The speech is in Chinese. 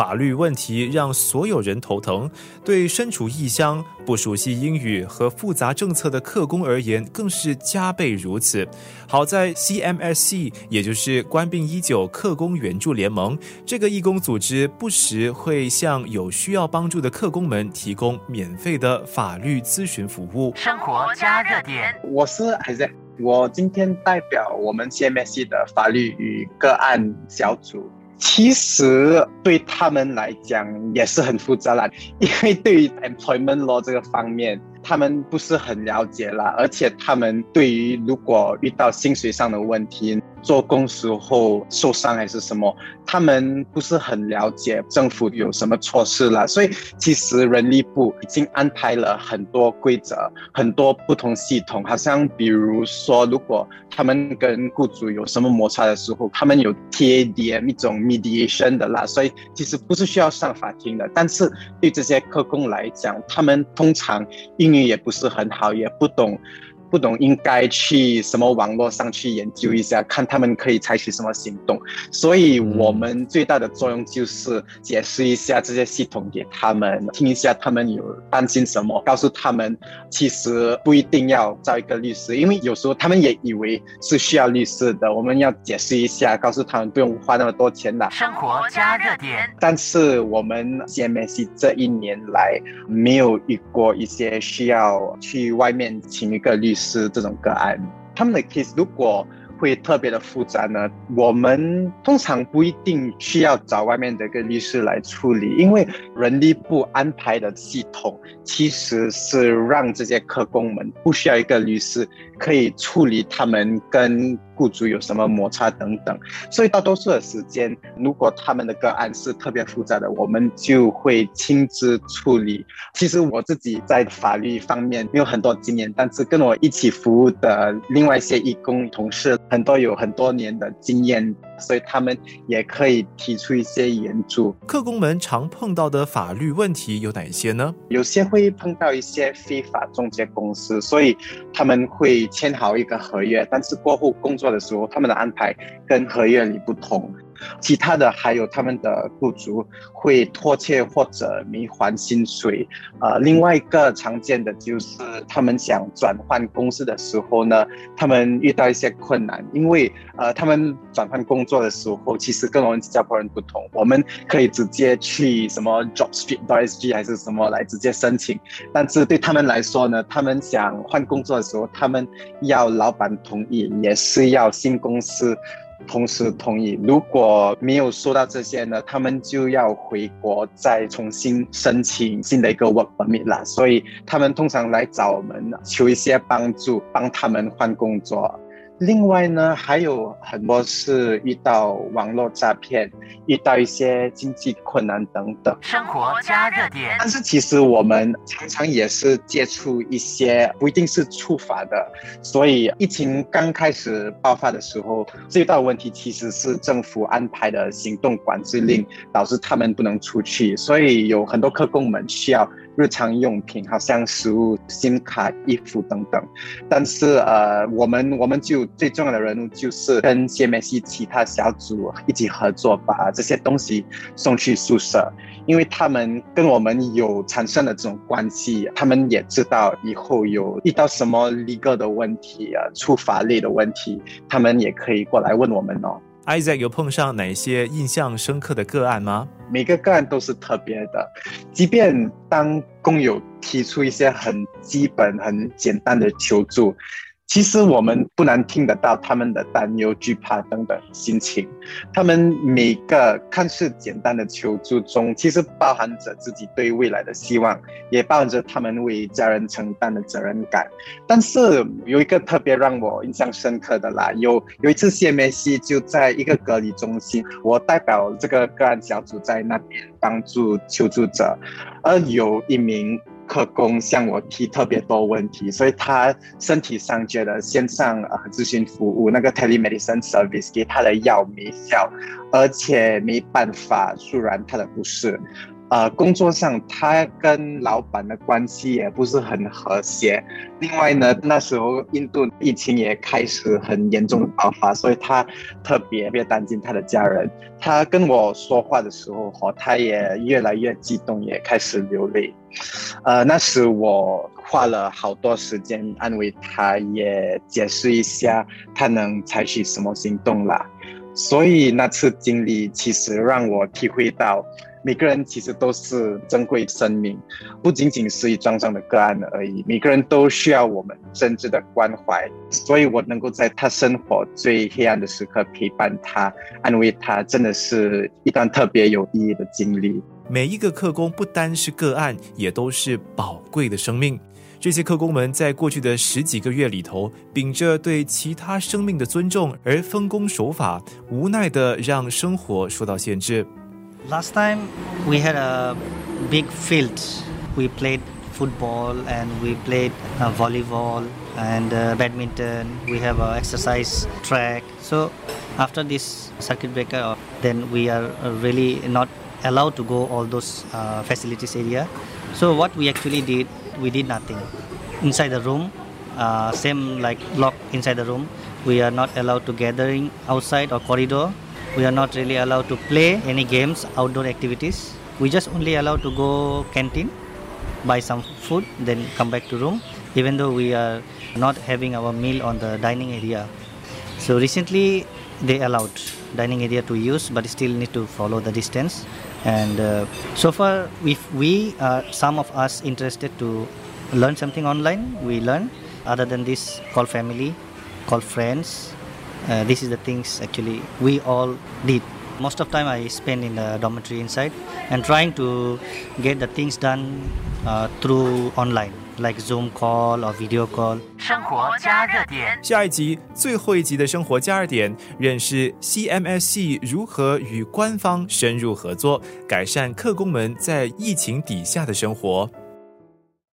法律问题让所有人头疼，对身处异乡、不熟悉英语和复杂政策的客工而言更是加倍如此。好在 CMSC，也就是官病一九客工援助联盟这个义工组织，不时会向有需要帮助的客工们提供免费的法律咨询服务。生活加热点，我是海在。我今天代表我们 CMSC 的法律与个案小组。其实对他们来讲也是很复杂啦，因为对于 employment law 这个方面，他们不是很了解啦，而且他们对于如果遇到薪水上的问题。做工时候受伤还是什么？他们不是很了解政府有什么措施了，所以其实人力部已经安排了很多规则、很多不同系统。好像比如说，如果他们跟雇主有什么摩擦的时候，他们有 TADM 一种 mediation 的啦，所以其实不是需要上法庭的。但是对这些客工来讲，他们通常英语也不是很好，也不懂。不懂应该去什么网络上去研究一下，看他们可以采取什么行动。所以我们最大的作用就是解释一下这些系统给他们，听一下他们有担心什么，告诉他们其实不一定要找一个律师，因为有时候他们也以为是需要律师的。我们要解释一下，告诉他们不用花那么多钱的。生活加热点。但是我们 CMC 这一年来没有遇过一些需要去外面请一个律师。是这种个案，他们的 case 如果会特别的复杂呢，我们通常不一定需要找外面的一个律师来处理，因为人力部安排的系统其实是让这些客工们不需要一个律师，可以处理他们跟。雇主有什么摩擦等等，所以大多数的时间，如果他们的个案是特别复杂的，我们就会亲自处理。其实我自己在法律方面没有很多经验，但是跟我一起服务的另外一些义工同事，很多有很多年的经验，所以他们也可以提出一些援助。客工们常碰到的法律问题有哪一些呢？有些会碰到一些非法中介公司，所以他们会签好一个合约，但是过后工作。的时候，他们的安排跟合约里不同。其他的还有他们的雇主会拖欠或者没还薪水，呃，另外一个常见的就是他们想转换公司的时候呢，他们遇到一些困难，因为呃，他们转换工作的时候，其实跟我们新加坡人不同，我们可以直接去什么 JobStreet.sg 还是什么来直接申请，但是对他们来说呢，他们想换工作的时候，他们要老板同意，也是要新公司。同时同意，如果没有收到这些呢，他们就要回国再重新申请新的一个 work permit 啦。所以他们通常来找我们求一些帮助，帮他们换工作。另外呢，还有很多是遇到网络诈骗，遇到一些经济困难等等。生活加热点。但是其实我们常常也是接触一些不一定是触法的，所以疫情刚开始爆发的时候，最大的问题其实是政府安排的行动管制令导致他们不能出去，所以有很多客工们需要。日常用品，好像食物、SIM 卡、衣服等等，但是呃，我们我们就最重要的人物就是跟 CMC 其他小组一起合作，把这些东西送去宿舍，因为他们跟我们有产生了这种关系，他们也知道以后有遇到什么 legal 的问题啊，出法律的问题，他们也可以过来问我们哦。Isaac 有碰上哪些印象深刻的个案吗？每个个案都是特别的，即便当工友提出一些很基本、很简单的求助。其实我们不难听得到他们的担忧、惧怕等等心情。他们每个看似简单的求助中，其实包含着自己对未来的希望，也包含着他们为家人承担的责任感。但是有一个特别让我印象深刻的啦，有有一次 CMC 就在一个隔离中心，我代表这个个案小组在那边帮助求助者，而有一名。客工向我提特别多问题，所以他身体上觉得线上啊咨询服务那个 telemedicine service 给他的药没效，而且没办法舒缓他的不适。呃，工作上他跟老板的关系也不是很和谐。另外呢，那时候印度疫情也开始很严重的爆发，所以他特别别担心他的家人。他跟我说话的时候，哈，他也越来越激动，也开始流泪。呃，那时我花了好多时间安慰他，也解释一下他能采取什么行动啦。所以那次经历其实让我体会到。每个人其实都是珍贵生命，不仅仅是一桩桩的个案而已。每个人都需要我们真挚的关怀，所以我能够在他生活最黑暗的时刻陪伴他、安慰他，真的是一段特别有意义的经历。每一个客工不单是个案，也都是宝贵的生命。这些客工们在过去的十几个月里头，秉着对其他生命的尊重而分工守法，无奈的让生活受到限制。Last time we had a big field. We played football and we played uh, volleyball and uh, badminton. We have an exercise track. So after this circuit breaker, uh, then we are uh, really not allowed to go all those uh, facilities area. So what we actually did, we did nothing inside the room. Uh, same like lock inside the room. We are not allowed to gathering outside or corridor we are not really allowed to play any games, outdoor activities. We just only allowed to go canteen, buy some food, then come back to room. Even though we are not having our meal on the dining area. So recently they allowed dining area to use, but still need to follow the distance. And uh, so far, if we are some of us interested to learn something online, we learn. Other than this, call family, call friends, uh, this is the things actually we all did most of time i spend in the dormitory inside and trying to get the things done uh, through online like zoom call or video call 生活加热点下一集最后一集的生活加热点认识 cmsc 如何与官方深入合作改善客工们在疫情底下的生活